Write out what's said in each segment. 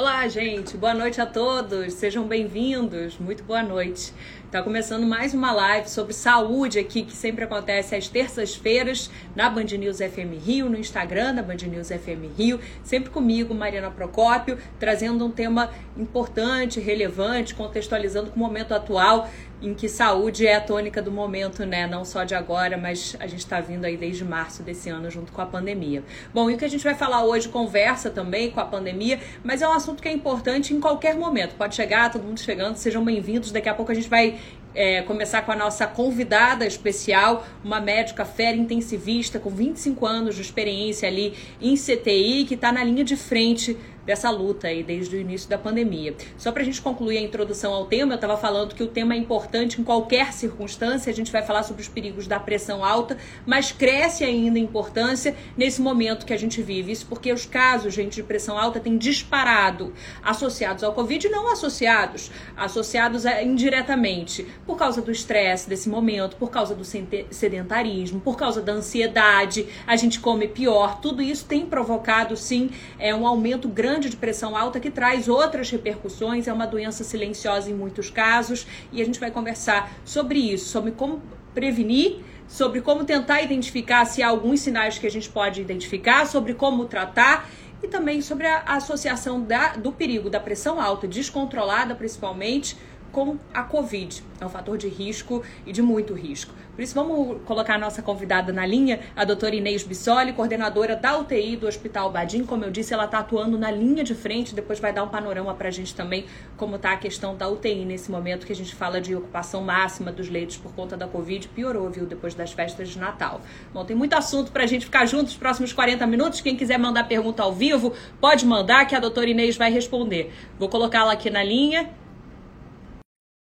Olá, gente. Boa noite a todos. Sejam bem-vindos. Muito boa noite. Está começando mais uma live sobre saúde aqui, que sempre acontece às terças-feiras na Band News FM Rio, no Instagram da Band News FM Rio, sempre comigo, Mariana Procópio, trazendo um tema importante, relevante, contextualizando com o momento atual, em que saúde é a tônica do momento, né? Não só de agora, mas a gente está vindo aí desde março desse ano junto com a pandemia. Bom, e o que a gente vai falar hoje conversa também com a pandemia, mas é um assunto que é importante em qualquer momento. Pode chegar, todo mundo chegando, sejam bem-vindos. Daqui a pouco a gente vai é, começar com a nossa convidada especial, uma médica fera intensivista com 25 anos de experiência ali em CTI, que está na linha de frente dessa luta aí desde o início da pandemia. Só para a gente concluir a introdução ao tema, eu estava falando que o tema é importante em qualquer circunstância, a gente vai falar sobre os perigos da pressão alta, mas cresce ainda a importância nesse momento que a gente vive. Isso porque os casos, gente, de pressão alta têm disparado, associados ao Covid não associados, associados indiretamente, por causa do estresse desse momento, por causa do sedentarismo, por causa da ansiedade, a gente come pior, tudo isso tem provocado sim é um aumento grande grande de pressão alta que traz outras repercussões, é uma doença silenciosa em muitos casos, e a gente vai conversar sobre isso, sobre como prevenir sobre como tentar identificar se há alguns sinais que a gente pode identificar, sobre como tratar e também sobre a associação da, do perigo da pressão alta descontrolada, principalmente, com a Covid. É um fator de risco e de muito risco. Por isso, vamos colocar a nossa convidada na linha, a doutora Inês Bissoli, coordenadora da UTI do Hospital Badim. Como eu disse, ela está atuando na linha de frente, depois vai dar um panorama para a gente também como está a questão da UTI nesse momento que a gente fala de ocupação máxima dos leitos por conta da Covid. Piorou, viu, depois das festas de Natal. Bom, tem muito assunto para a gente ficar juntos nos próximos 40 minutos. Quem quiser mandar pergunta ao vivo, pode mandar que a doutora Inês vai responder. Vou colocá-la aqui na linha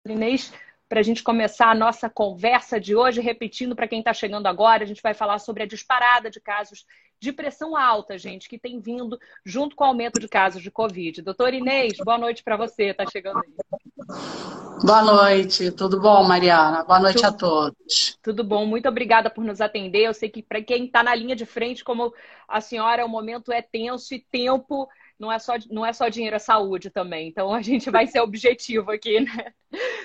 Inês, para a gente começar a nossa conversa de hoje, repetindo para quem está chegando agora, a gente vai falar sobre a disparada de casos de pressão alta, gente, que tem vindo junto com o aumento de casos de Covid. Doutora Inês, boa noite para você, está chegando aí. Boa noite, tudo bom, Mariana? Boa noite tudo, a todos. Tudo bom, muito obrigada por nos atender. Eu sei que para quem está na linha de frente, como a senhora, o momento é tenso e tempo não é só, não é só dinheiro, é saúde também. Então a gente vai ser objetivo aqui, né?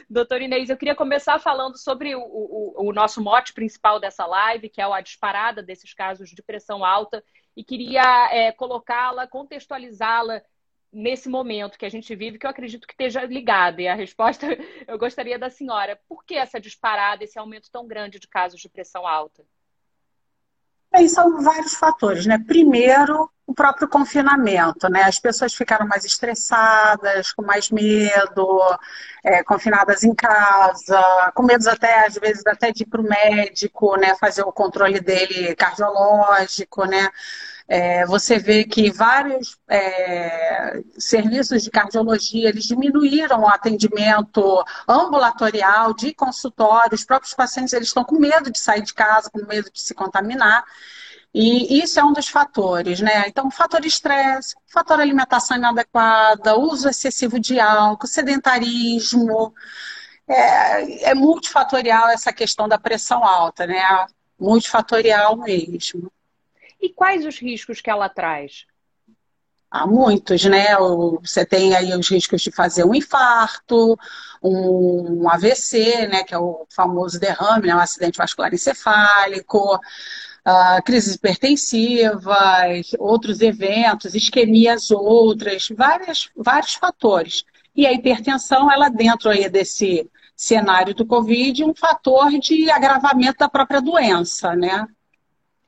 Doutor Inês, eu queria começar falando sobre o, o, o nosso mote principal dessa live, que é a disparada desses casos de pressão alta, e queria é, colocá-la, contextualizá-la nesse momento que a gente vive, que eu acredito que esteja ligada. E a resposta eu gostaria da senhora. Por que essa disparada, esse aumento tão grande de casos de pressão alta? Aí são vários fatores, né? Primeiro, o próprio confinamento, né? As pessoas ficaram mais estressadas, com mais medo, é, confinadas em casa, com medo até, às vezes, até de ir para o médico, né? Fazer o controle dele cardiológico, né? É, você vê que vários é, serviços de cardiologia eles diminuíram o atendimento ambulatorial de consultório. Os próprios pacientes eles estão com medo de sair de casa, com medo de se contaminar. E isso é um dos fatores, né? Então, fator estresse, fator alimentação inadequada, uso excessivo de álcool, sedentarismo. É, é multifatorial essa questão da pressão alta, né? Multifatorial mesmo. E quais os riscos que ela traz? Há muitos, né? Você tem aí os riscos de fazer um infarto, um AVC, né? Que é o famoso derrame, né? um acidente vascular encefálico, uh, crises hipertensivas, outros eventos, isquemias outras, várias, vários fatores. E a hipertensão, ela dentro aí desse cenário do Covid, um fator de agravamento da própria doença, né?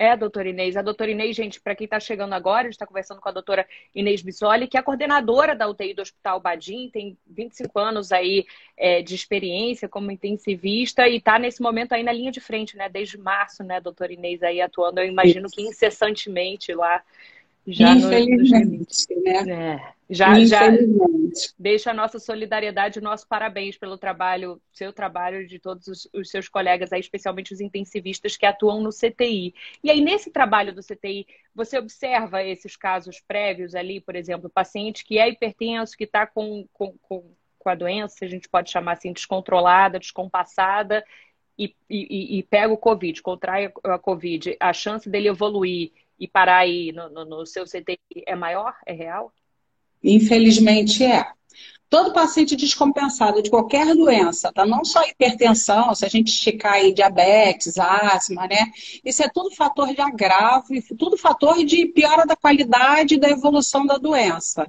É, doutora Inês. A doutora Inês, gente, para quem está chegando agora, a gente está conversando com a doutora Inês Bissoli, que é coordenadora da UTI do Hospital Badim, tem 25 anos aí é, de experiência como intensivista e está nesse momento aí na linha de frente, né? Desde março, né, doutora Inês, aí atuando, eu imagino que incessantemente lá. Já Infelizmente, no... né? É. Já, já deixo a nossa solidariedade, o nosso parabéns pelo trabalho, seu trabalho de todos os, os, seus colegas aí, especialmente os intensivistas que atuam no CTI. E aí, nesse trabalho do CTI, você observa esses casos prévios ali, por exemplo, paciente que é hipertenso, que está com, com, com, com a doença, a gente pode chamar assim, descontrolada, descompassada, e, e, e pega o Covid, contrai a Covid, a chance dele evoluir e parar aí no, no, no seu CTI é maior? É real? Infelizmente é. Todo paciente descompensado de qualquer doença, tá? Não só hipertensão, se a gente esticar aí diabetes, asma, né? Isso é tudo fator de agravo, tudo fator de piora da qualidade da evolução da doença.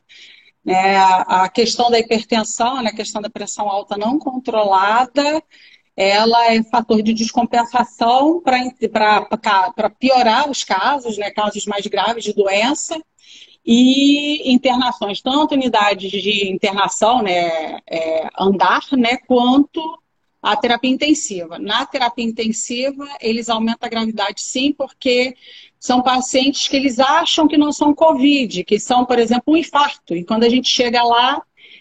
É, a questão da hipertensão, né, a questão da pressão alta não controlada, ela é fator de descompensação para piorar os casos, né, casos mais graves de doença e internações, tanto unidades de internação, né, é, andar, né, quanto a terapia intensiva. Na terapia intensiva, eles aumentam a gravidade sim, porque são pacientes que eles acham que não são Covid, que são, por exemplo, um infarto. E quando a gente chega lá,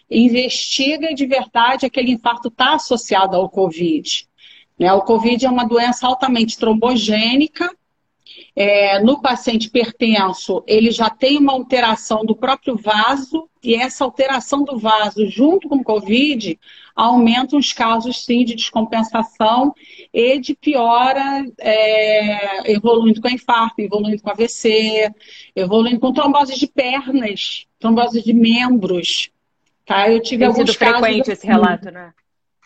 investiga de verdade, aquele infarto está associado ao Covid. Né? O Covid é uma doença altamente trombogênica, é, no paciente hipertenso, ele já tem uma alteração do próprio vaso, e essa alteração do vaso, junto com o COVID, aumenta os casos, sim, de descompensação e de piora, é, evoluindo com infarto, evoluindo com AVC, evoluindo com trombose de pernas, trombose de membros. Tá? Eu tive Tem alguns sido casos frequente esse relato, né?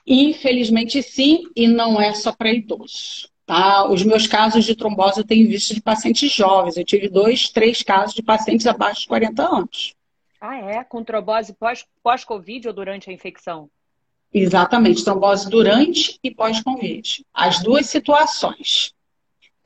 Infelizmente, sim, e não é só para idosos. Tá? Os meus casos de trombose eu tenho visto de pacientes jovens. Eu tive dois, três casos de pacientes abaixo de 40 anos. Ah, é? Com trombose pós-Covid pós ou durante a infecção? Exatamente, trombose durante e pós-Covid. As duas situações.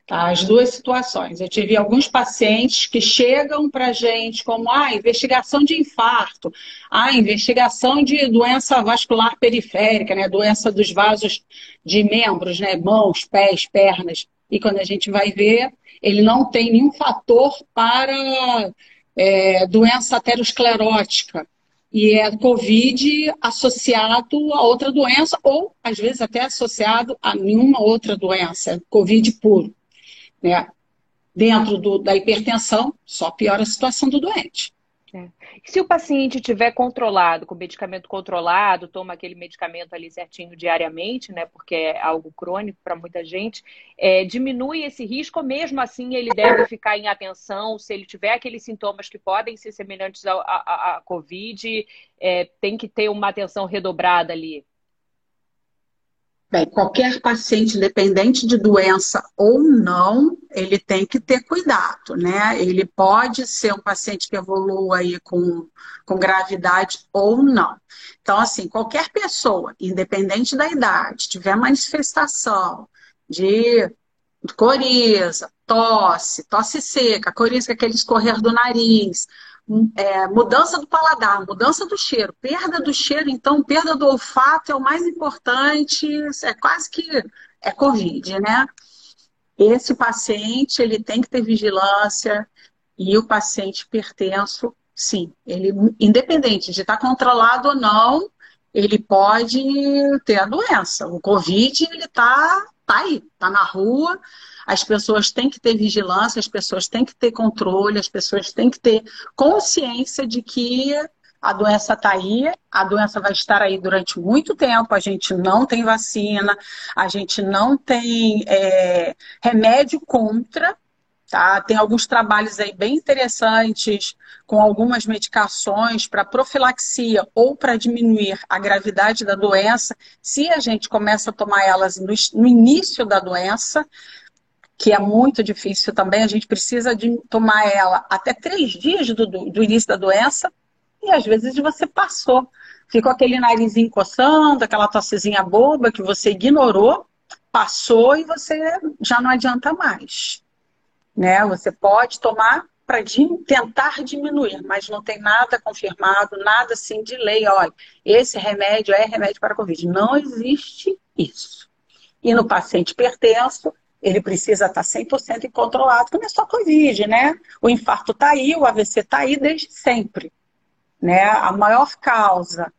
Tá? As duas situações. Eu tive alguns pacientes que chegam para a gente como ah, investigação de infarto, ah, investigação de doença vascular periférica, né? doença dos vasos de membros, né? mãos, pés, pernas. E quando a gente vai ver, ele não tem nenhum fator para é, doença aterosclerótica. E é COVID associado a outra doença, ou às vezes até associado a nenhuma outra doença, COVID puro né, dentro do, da hipertensão, só piora a situação do doente. É. Se o paciente tiver controlado, com medicamento controlado, toma aquele medicamento ali certinho diariamente, né? Porque é algo crônico para muita gente, é, diminui esse risco, mesmo assim ele deve ficar em atenção, se ele tiver aqueles sintomas que podem ser semelhantes à Covid, é, tem que ter uma atenção redobrada ali. Bem, qualquer paciente, independente de doença ou não, ele tem que ter cuidado, né? Ele pode ser um paciente que evolua aí com, com gravidade ou não. Então, assim, qualquer pessoa, independente da idade, tiver manifestação de coriza, tosse, tosse seca, coriza, aquele escorrer do nariz, é, mudança do paladar, mudança do cheiro, perda do cheiro, então, perda do olfato é o mais importante, é quase que é Covid, né? Esse paciente, ele tem que ter vigilância e o paciente hipertenso, sim, ele, independente de estar controlado ou não, ele pode ter a doença. O Covid, ele está tá aí, está na rua, as pessoas têm que ter vigilância, as pessoas têm que ter controle, as pessoas têm que ter consciência de que a doença está aí, a doença vai estar aí durante muito tempo, a gente não tem vacina, a gente não tem é, remédio contra, tá? Tem alguns trabalhos aí bem interessantes com algumas medicações para profilaxia ou para diminuir a gravidade da doença, se a gente começa a tomar elas no, no início da doença, que é muito difícil também, a gente precisa de tomar ela até três dias do, do início da doença, e às vezes você passou. Ficou aquele narizinho coçando, aquela tossezinha boba que você ignorou, passou e você já não adianta mais. Né? Você pode tomar para tentar diminuir, mas não tem nada confirmado, nada assim de lei. Olha, esse remédio é remédio para a Covid. Não existe isso. E no paciente hipertenso, ele precisa estar 100% controlado, como é só Covid, né? O infarto está aí, o AVC está aí desde sempre. Né? A maior causa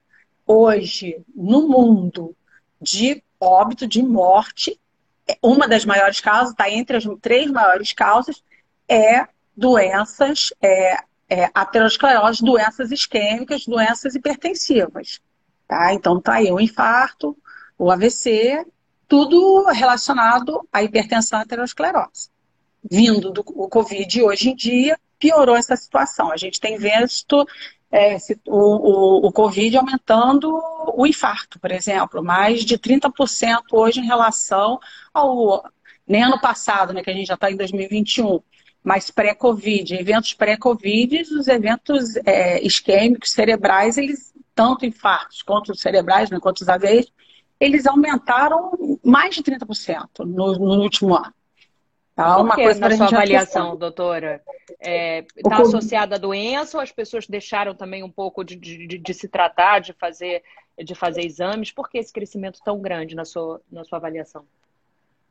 hoje no mundo de óbito, de morte, é uma das maiores causas, está entre as três maiores causas, é doenças, é, é aterosclerose, doenças isquêmicas, doenças hipertensivas. Tá? Então está aí o infarto, o AVC tudo relacionado à hipertensão e aterosclerose. Vindo do Covid hoje em dia, piorou essa situação. A gente tem visto é, o, o, o Covid aumentando o infarto, por exemplo, mais de 30% hoje em relação ao nem ano passado, né, que a gente já está em 2021, mas pré-Covid, eventos pré-Covid, os eventos é, isquêmicos cerebrais, eles, tanto infartos quanto os cerebrais, né, quanto os eles aumentaram mais de 30% no, no último ano. Tá? Uma que, coisa na sua avaliação, doutora? Está é, tá associada à doença ou as pessoas deixaram também um pouco de, de, de, se tratar, de fazer, de fazer exames? Por que esse crescimento tão grande na sua, na sua avaliação?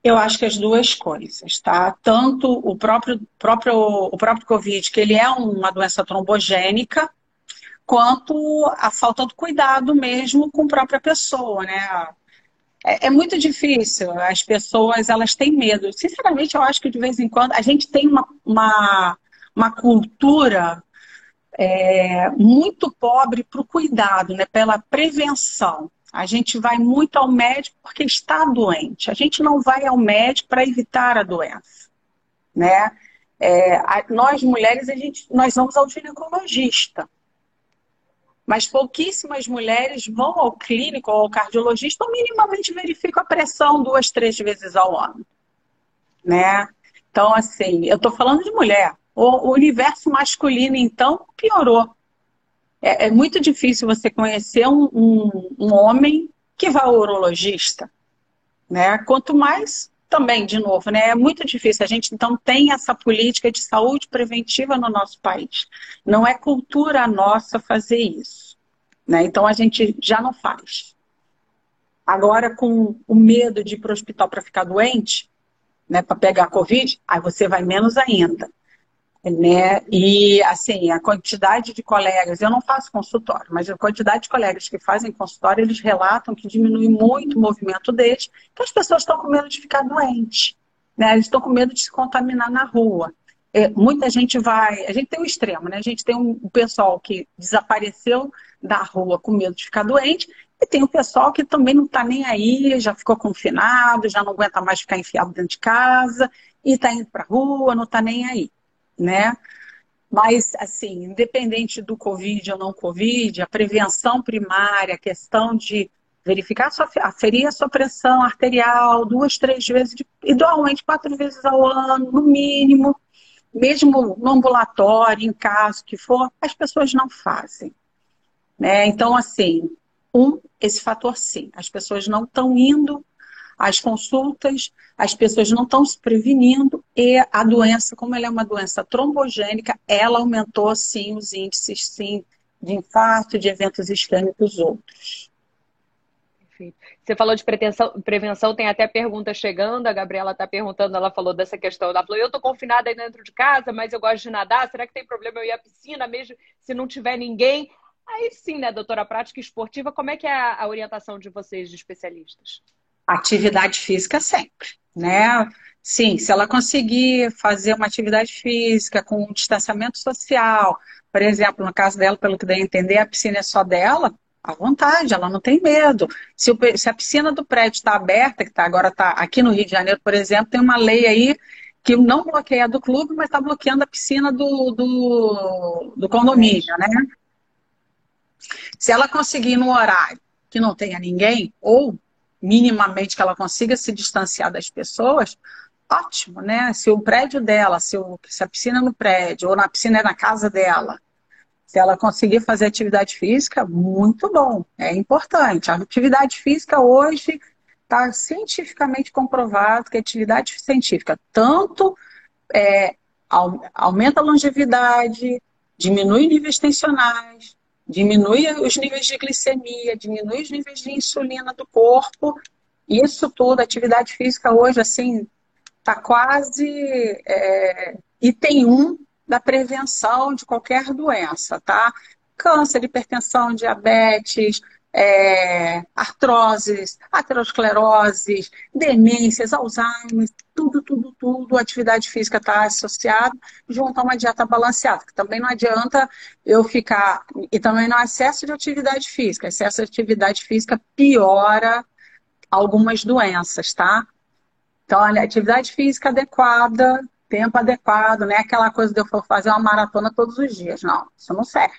Eu acho que as duas coisas, tá? Tanto o próprio, próprio, o próprio Covid, que ele é uma doença trombogênica, quanto a falta de cuidado mesmo com a própria pessoa, né? É, é, muito difícil. As pessoas elas têm medo. Sinceramente, eu acho que de vez em quando a gente tem uma, uma, uma cultura é, muito pobre para o cuidado, né? pela prevenção. A gente vai muito ao médico porque está doente. A gente não vai ao médico para evitar a doença, né? É, a, nós mulheres a gente, nós vamos ao ginecologista, mas pouquíssimas mulheres vão ao clínico ou ao cardiologista ou minimamente verificam a pressão duas, três vezes ao ano, né? Então, assim, eu estou falando de mulher. O, universo masculino, então, piorou é, é muito difícil você conhecer um, um, um homem que vá ao urologista. Né? Quanto mais também, de novo, né? É muito difícil. A gente então tem essa política de saúde preventiva no nosso país. Não é cultura nossa fazer isso. Né? Então a gente já não faz. Agora, com o medo de ir para o hospital para ficar doente, né, para pegar Covid, aí você vai menos ainda. Né? E assim, a quantidade de colegas, eu não faço consultório, mas a quantidade de colegas que fazem consultório, eles relatam que diminui muito o movimento deles, que as pessoas estão com medo de ficar doentes, né? Eles estão com medo de se contaminar na rua. É, muita gente vai, a gente tem um extremo, né? A gente tem um pessoal que desapareceu da rua com medo de ficar doente, e tem o pessoal que também não está nem aí, já ficou confinado, já não aguenta mais ficar enfiado dentro de casa, e está indo para a rua, não está nem aí né? Mas, assim, independente do Covid ou não Covid, a prevenção primária, a questão de verificar, a sua, aferir a sua pressão arterial duas, três vezes, idealmente quatro vezes ao ano, no mínimo, mesmo no ambulatório, em caso que for, as pessoas não fazem. Né? Então, assim, um, esse fator sim, as pessoas não estão indo as consultas, as pessoas não estão se prevenindo e a doença, como ela é uma doença trombogênica, ela aumentou sim os índices sim de infarto, de eventos isquêmicos outros. Você falou de prevenção, prevenção, tem até pergunta chegando. A Gabriela está perguntando, ela falou dessa questão. Ela falou: Eu estou confinada aí dentro de casa, mas eu gosto de nadar. Será que tem problema eu ir à piscina, mesmo se não tiver ninguém? Aí sim, né, doutora prática esportiva, como é que é a orientação de vocês, de especialistas? Atividade física sempre, né? Sim, se ela conseguir fazer uma atividade física com um distanciamento social, por exemplo, no caso dela, pelo que dei a entender, a piscina é só dela, à vontade, ela não tem medo. Se, o, se a piscina do prédio está aberta, que tá, agora está aqui no Rio de Janeiro, por exemplo, tem uma lei aí que não bloqueia do clube, mas está bloqueando a piscina do, do, do condomínio, né? Se ela conseguir no horário que não tenha ninguém, ou minimamente que ela consiga se distanciar das pessoas, ótimo, né? Se o prédio dela, se, o, se a piscina é no prédio, ou na piscina é na casa dela, se ela conseguir fazer atividade física, muito bom, é importante. A atividade física hoje está cientificamente comprovado que a atividade científica tanto é, aumenta a longevidade, diminui níveis tensionais, diminui os níveis de glicemia, diminui os níveis de insulina do corpo. Isso tudo, atividade física hoje, assim, está quase é, item 1 da prevenção de qualquer doença, tá? Câncer, hipertensão, diabetes, é, artroses, ateroscleroses, demências, Alzheimer, tudo, tudo, tudo, atividade física está associada junto a uma dieta balanceada, que também não adianta eu ficar, e também no excesso de atividade física, excesso de atividade física piora algumas doenças, tá? Então, olha, atividade física adequada, tempo adequado, não é aquela coisa de eu for fazer uma maratona todos os dias, não, isso não serve.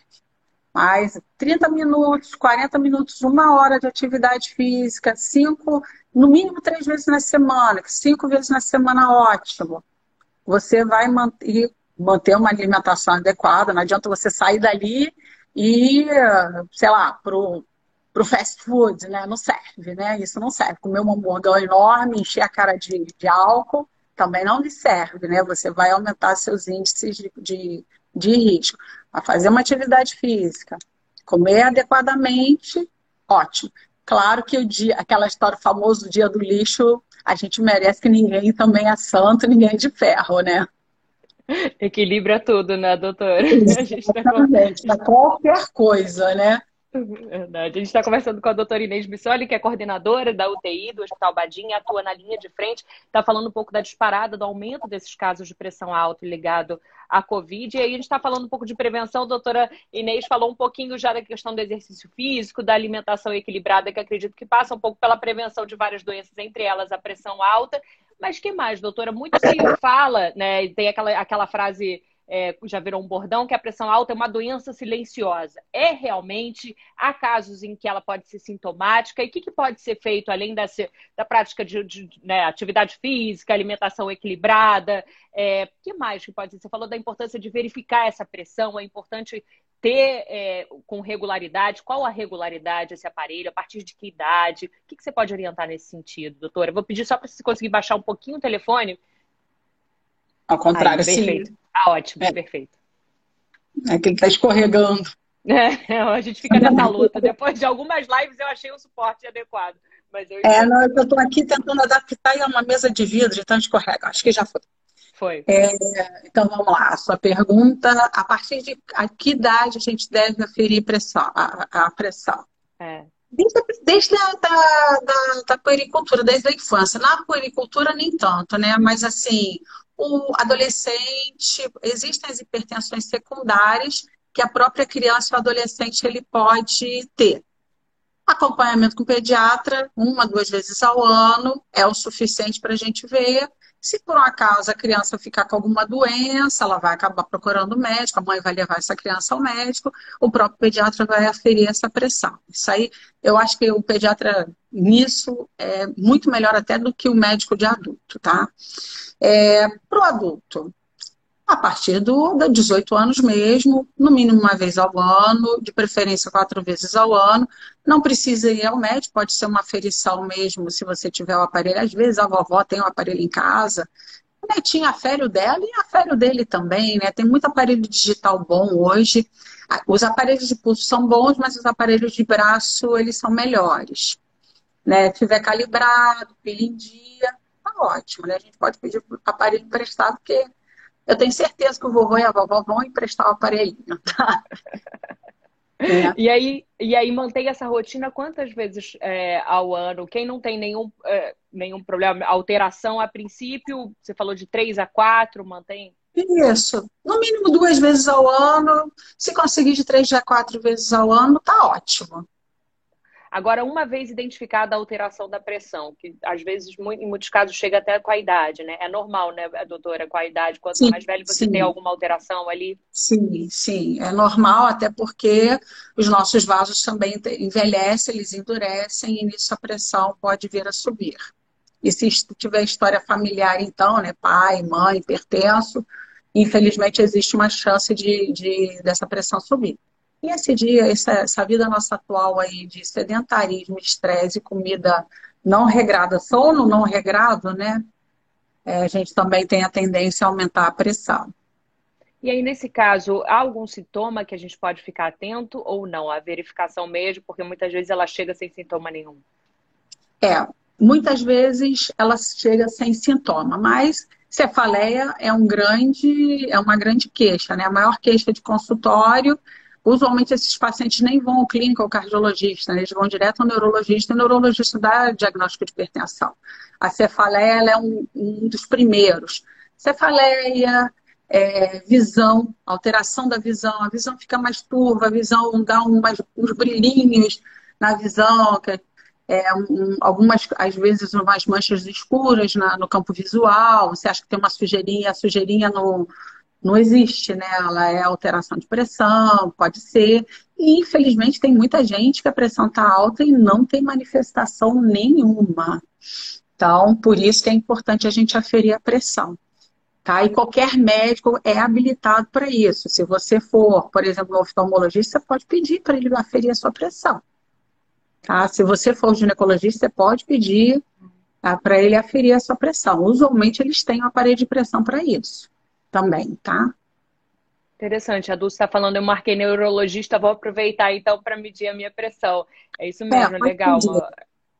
Mas 30 minutos, 40 minutos, uma hora de atividade física, cinco, no mínimo três vezes na semana, cinco vezes na semana, ótimo. Você vai manter, manter uma alimentação adequada, não adianta você sair dali e, sei lá, pro, pro fast food, né? Não serve, né? Isso não serve. Comer um hambúrguer enorme, encher a cara de, de álcool, também não lhe serve, né? Você vai aumentar seus índices de, de, de risco. A fazer uma atividade física, comer adequadamente, ótimo. Claro que o dia, aquela história famosa do dia do lixo, a gente merece que ninguém também é santo, ninguém é de ferro, né? Equilibra tudo, né, doutora? Exatamente, tá... qualquer coisa, né? Verdade. A gente está conversando com a doutora Inês Bissoli, que é coordenadora da UTI do Hospital Badinha, atua na linha de frente, está falando um pouco da disparada, do aumento desses casos de pressão alta ligado à Covid. E aí a gente está falando um pouco de prevenção. A doutora Inês falou um pouquinho já da questão do exercício físico, da alimentação equilibrada, que acredito que passa um pouco pela prevenção de várias doenças, entre elas a pressão alta. Mas que mais, doutora? Muito se fala, né? Tem aquela, aquela frase é, já virou um bordão, que a pressão alta é uma doença silenciosa. É realmente? Há casos em que ela pode ser sintomática? E o que, que pode ser feito além da, da prática de, de né, atividade física, alimentação equilibrada? É, que mais que pode ser? Você falou da importância de verificar essa pressão, é importante ter é, com regularidade, qual a regularidade desse aparelho, a partir de que idade? O que, que você pode orientar nesse sentido, doutora? Eu vou pedir só para você conseguir baixar um pouquinho o telefone. Ao contrário, Aí, sim. Ah, ótimo, é. perfeito. É que ele está escorregando. É, a gente fica nessa luta. Depois de algumas lives eu achei o suporte adequado. Mas eu... É, não, eu estou aqui tentando adaptar e é uma mesa de vidro, então escorrega. Acho que já foi. Foi. É, então vamos lá. A sua pergunta: a partir de a que idade a gente deve aferir pressão, a, a pressão? É. Desde, desde a da, da, da puericultura, desde a infância. Na puericultura, nem tanto, né? Mas assim, o adolescente, existem as hipertensões secundárias que a própria criança e o adolescente ele pode ter. Acompanhamento com pediatra, uma, duas vezes ao ano, é o suficiente para a gente ver. Se por um acaso a criança ficar com alguma doença, ela vai acabar procurando o médico, a mãe vai levar essa criança ao médico, o próprio pediatra vai aferir essa pressão. Isso aí, eu acho que o pediatra nisso é muito melhor até do que o médico de adulto, tá? É, Para o adulto, a partir do, dos 18 anos mesmo, no mínimo uma vez ao ano, de preferência quatro vezes ao ano. Não precisa ir ao médico, pode ser uma aferição mesmo, se você tiver o aparelho. Às vezes a vovó tem o um aparelho em casa, a netinha afere o dela e afere o dele também, né? Tem muito aparelho digital bom hoje. Os aparelhos de pulso são bons, mas os aparelhos de braço, eles são melhores. Né? Tiver calibrado, pilha em dia, ótimo, né? A gente pode pedir aparelho emprestado, porque eu tenho certeza que o vovô e a vovó vão emprestar o aparelhinho, tá? É. E, aí, e aí mantém essa rotina quantas vezes é, ao ano? Quem não tem nenhum, é, nenhum problema, alteração a princípio, você falou de três a quatro, mantém? Isso, no mínimo duas vezes ao ano. Se conseguir de três a quatro vezes ao ano, tá ótimo. Agora, uma vez identificada a alteração da pressão, que às vezes, em muitos casos, chega até com a idade, né? É normal, né, doutora, com a idade, quanto sim, mais velho você sim. tem alguma alteração ali? Sim, sim, é normal, até porque os nossos vasos também envelhecem, eles endurecem e nisso a pressão pode vir a subir. E se tiver história familiar, então, né, pai, mãe, hipertenso, infelizmente existe uma chance de, de dessa pressão subir. E esse dia, essa, essa vida nossa atual aí de sedentarismo, estresse, comida não regrada, sono não regrado, né? É, a gente também tem a tendência a aumentar a pressão. E aí, nesse caso, há algum sintoma que a gente pode ficar atento ou não? A verificação mesmo, porque muitas vezes ela chega sem sintoma nenhum. É, muitas vezes ela chega sem sintoma, mas cefaleia é um grande, é uma grande queixa, né? A maior queixa de consultório Usualmente esses pacientes nem vão ao clínico ou cardiologista, eles vão direto ao neurologista, e o neurologista dá diagnóstico de hipertensão. A cefaleia é um, um dos primeiros. Cefaleia, é, visão, alteração da visão, a visão fica mais turva, a visão dá umas, uns brilhinhos na visão, que é, um, algumas, às vezes, umas manchas escuras na, no campo visual, você acha que tem uma sujeirinha, a sujeirinha no, não existe, né? Ela é alteração de pressão, pode ser. E infelizmente tem muita gente que a pressão está alta e não tem manifestação nenhuma. Então, por isso que é importante a gente aferir a pressão. Tá? E qualquer médico é habilitado para isso. Se você for, por exemplo, no oftalmologista, você pode pedir para ele aferir a sua pressão. Tá? Se você for ginecologista, você pode pedir tá? para ele aferir a sua pressão. Usualmente eles têm um aparelho de pressão para isso também, tá? Interessante, a Dulce está falando, eu marquei neurologista, vou aproveitar então para medir a minha pressão. É isso mesmo, é, legal. Uma,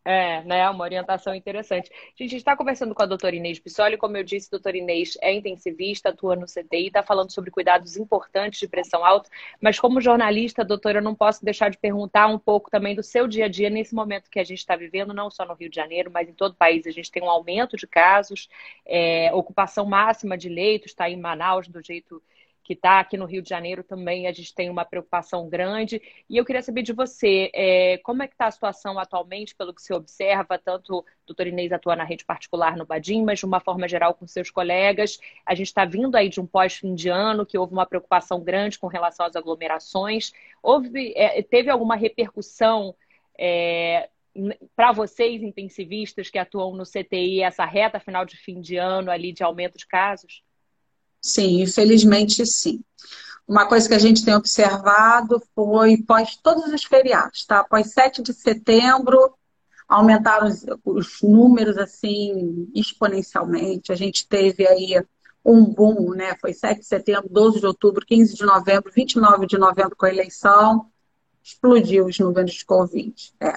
é, né, uma orientação interessante. A gente está conversando com a doutora Inês Pissoli, como eu disse, a doutora Inês é intensivista, atua no CTI, está falando sobre cuidados importantes de pressão alta, mas como jornalista, doutora, eu não posso deixar de perguntar um pouco também do seu dia a dia nesse momento que a gente está vivendo, não só no Rio de Janeiro, mas em todo o país. A gente tem um aumento de casos, é, ocupação máxima de leitos, está em Manaus do jeito que está aqui no Rio de Janeiro também, a gente tem uma preocupação grande. E eu queria saber de você, é, como é que está a situação atualmente, pelo que você observa, tanto o doutor Inês atua na rede particular no Badim, mas de uma forma geral com seus colegas. A gente está vindo aí de um pós-fim de ano, que houve uma preocupação grande com relação às aglomerações. Houve, é, teve alguma repercussão é, para vocês, intensivistas que atuam no CTI, essa reta final de fim de ano ali de aumento de casos? Sim, infelizmente sim. Uma coisa que a gente tem observado foi pós todos os feriados, tá? Após 7 de setembro, aumentaram os, os, números assim exponencialmente. A gente teve aí um boom, né? Foi 7 de setembro, 12 de outubro, 15 de novembro, 29 de novembro com a eleição, explodiu os números de Covid. É.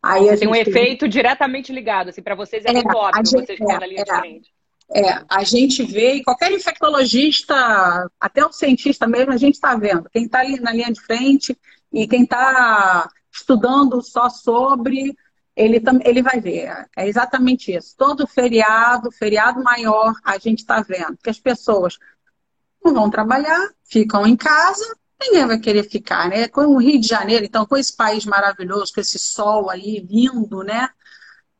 Aí Tem um efeito diretamente ligado, assim, para vocês é, é muito óbvio, gente, vocês é, na linha é, de frente. É, a gente vê, e qualquer infectologista, até o cientista mesmo, a gente está vendo. Quem está ali na linha de frente e quem está estudando só sobre, ele, ele vai ver. É exatamente isso. Todo feriado, feriado maior, a gente está vendo que as pessoas não vão trabalhar, ficam em casa, ninguém vai querer ficar, né? Com o Rio de Janeiro, então, com esse país maravilhoso, com esse sol aí lindo, né?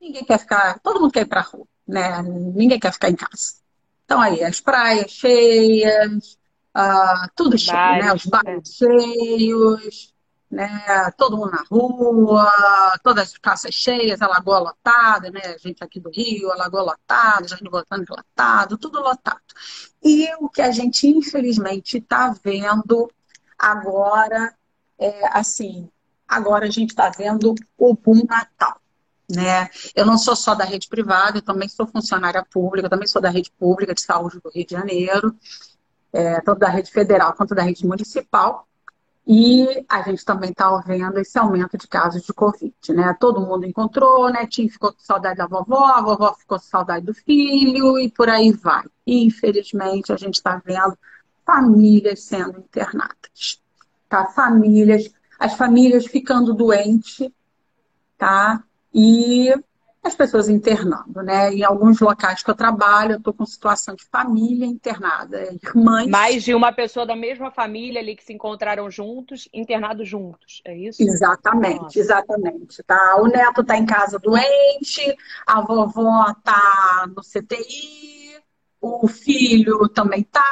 Ninguém quer ficar, todo mundo quer ir para a rua né? Ninguém quer ficar em casa. Então aí, as praias cheias, uh, tudo cheio, né? Os bares é. cheios, né? Todo mundo na rua, todas as praças cheias, a lagoa lotada, né? A gente aqui do Rio, a lagoa lotada, Jardim Botânico lotado, tudo lotado. E o que a gente, infelizmente, está vendo agora, é assim, agora a gente está vendo o boom Natal. Né? Eu não sou só da rede privada, eu também sou funcionária pública, também sou da rede pública de saúde do Rio de Janeiro, é, tanto da rede federal quanto da rede municipal. E a gente também está vendo esse aumento de casos de Covid, né? Todo mundo encontrou, né? Tim ficou com saudade da vovó, a vovó ficou com saudade do filho e por aí vai. E, infelizmente, a gente está vendo famílias sendo internadas, tá? Famílias, as famílias ficando doentes, tá? E as pessoas internando, né? Em alguns locais que eu trabalho, eu estou com situação de família internada, irmãs. Mais de uma pessoa da mesma família ali que se encontraram juntos, internados juntos, é isso? Exatamente, Nossa. exatamente. Tá? O neto está em casa doente, a vovó está no CTI, o filho também tá,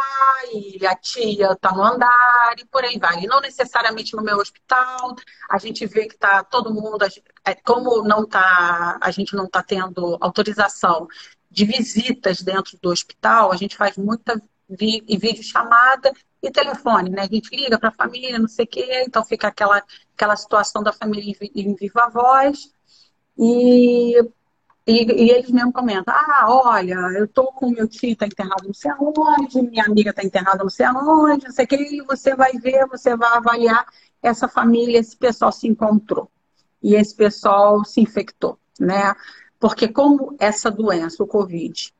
e a tia tá no andar, e por aí vai. E não necessariamente no meu hospital, a gente vê que tá todo mundo, é, como não tá, a gente não tá tendo autorização de visitas dentro do hospital, a gente faz muita vi, videochamada e telefone, né? A gente liga para a família, não sei o quê, então fica aquela, aquela situação da família em viva voz. E e, e, eles mesmo comentam, ah, olha, eu tô com meu tio está internado não sei aonde, minha amiga está internada não sei aonde, não sei o que, e você vai ver, você vai avaliar essa família, esse pessoal se encontrou. E esse pessoal se infectou, né? Porque como essa doença, o Covid,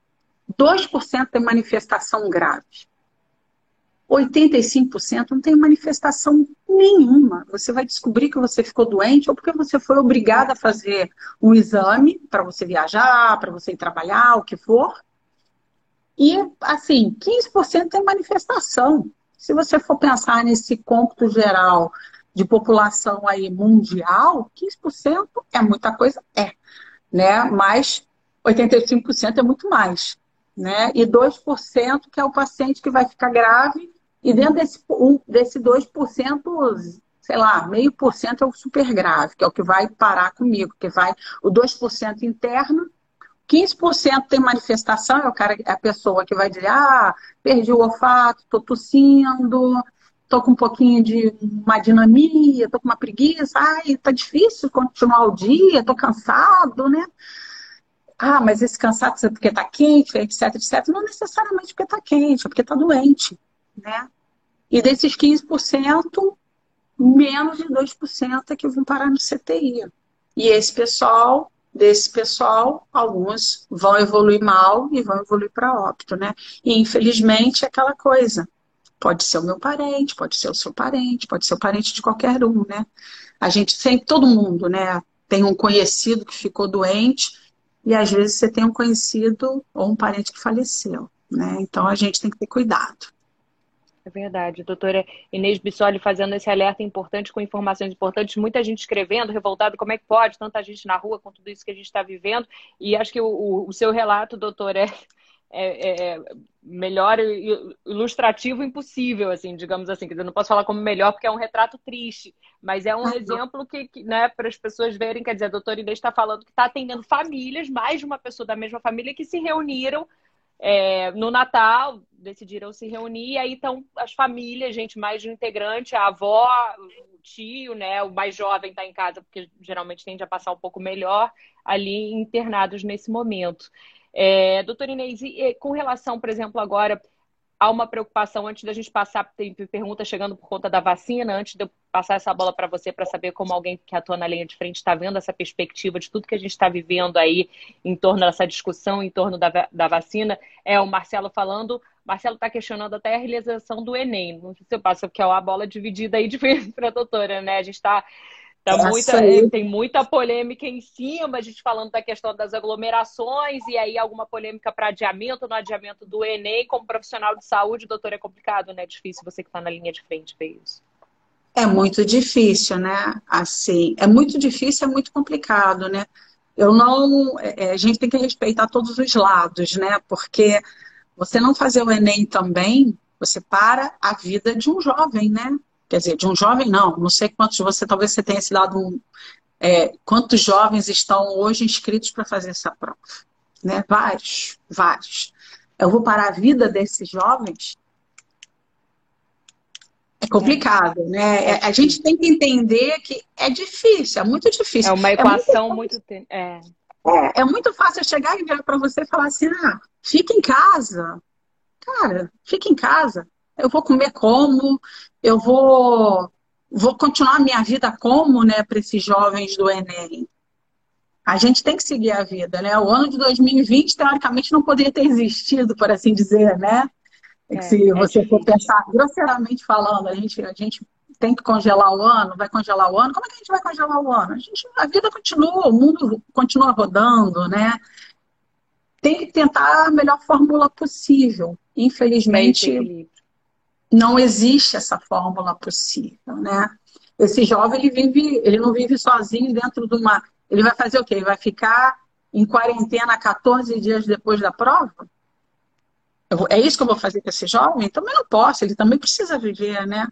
2% tem manifestação grave. 85% não tem manifestação nenhuma. Você vai descobrir que você ficou doente ou porque você foi obrigada a fazer um exame para você viajar, para você ir trabalhar, o que for. E, assim, 15% tem manifestação. Se você for pensar nesse cômputo geral de população aí mundial, 15% é muita coisa? É. Né? Mas 85% é muito mais. né? E 2% que é o paciente que vai ficar grave, e dentro desse, um, desse 2%, sei lá, meio por cento é o super grave, que é o que vai parar comigo, que vai o 2% interno, 15% tem manifestação, é o cara, é a pessoa que vai dizer, ah, perdi o olfato, tô tossindo, tô com um pouquinho de uma dinamia, tô com uma preguiça, ai, tá difícil continuar o dia, tô cansado, né? Ah, mas esse cansado é porque tá quente, etc, etc. Não necessariamente porque tá quente, é porque tá doente, né? E desses 15%, menos de 2% é que vão parar no CTI. E esse pessoal, desse pessoal, alguns vão evoluir mal e vão evoluir para óbito, né? E infelizmente é aquela coisa. Pode ser o meu parente, pode ser o seu parente, pode ser o parente de qualquer um, né? A gente sempre, todo mundo, né? Tem um conhecido que ficou doente e às vezes você tem um conhecido ou um parente que faleceu, né? Então a gente tem que ter cuidado. É verdade, doutora Inês Bissoli fazendo esse alerta importante com informações importantes, muita gente escrevendo, revoltado, como é que pode, tanta gente na rua com tudo isso que a gente está vivendo. E acho que o, o seu relato, doutora, é, é, é, melhor ilustrativo impossível, assim, digamos assim. Eu não posso falar como melhor porque é um retrato triste, mas é um exemplo que, que né, para as pessoas verem, quer dizer, a doutora Inês está falando que está atendendo famílias, mais de uma pessoa da mesma família, que se reuniram é, no Natal, decidiram se reunir, aí estão as famílias, gente mais de um integrante, a avó, o tio, né, o mais jovem está em casa, porque geralmente tende a passar um pouco melhor, ali internados nesse momento. É, Inês, e, com relação, por exemplo, agora há uma preocupação antes da gente passar, tem pergunta chegando por conta da vacina, antes de eu passar essa bola para você para saber como alguém que atua na linha de frente está vendo essa perspectiva de tudo que a gente está vivendo aí em torno dessa discussão, em torno da, da vacina. É o Marcelo falando, Marcelo está questionando até a realização do Enem. Não sei se eu passo, porque é a bola dividida aí de para a doutora, né? A gente está Tá muita, tem muita polêmica em cima, a gente falando da questão das aglomerações, e aí alguma polêmica para adiamento, no adiamento do Enem, como profissional de saúde, doutor, é complicado, né? É difícil você que está na linha de frente ver isso. É muito difícil, né? Assim, é muito difícil, é muito complicado, né? Eu não. É, é, a gente tem que respeitar todos os lados, né? Porque você não fazer o Enem também, você para a vida de um jovem, né? Quer dizer, de um jovem não, não sei quantos você, talvez você tenha se dado um, é, quantos jovens estão hoje inscritos para fazer essa prova. Né? Vários, vários. Eu vou parar a vida desses jovens? É complicado, né? É, a gente tem que entender que é difícil, é muito difícil. É uma equação é muito. muito é. É, é muito fácil chegar e virar para você e falar assim: ah, fica em casa. Cara, fica em casa eu vou comer como, eu vou, vou continuar a minha vida como, né, para esses jovens do Enem. A gente tem que seguir a vida, né? O ano de 2020, teoricamente, não poderia ter existido, por assim dizer, né? É, Se é você for pensar grosseiramente falando, a gente, a gente tem que congelar o ano, vai congelar o ano. Como é que a gente vai congelar o ano? A, gente, a vida continua, o mundo continua rodando, né? Tem que tentar a melhor fórmula possível. Infelizmente, não existe essa fórmula possível, né? Esse jovem ele vive, ele não vive sozinho dentro de uma, ele vai fazer o quê? Ele vai ficar em quarentena 14 dias depois da prova? é isso que eu vou fazer com esse jovem? Também não posso, ele também precisa viver, né?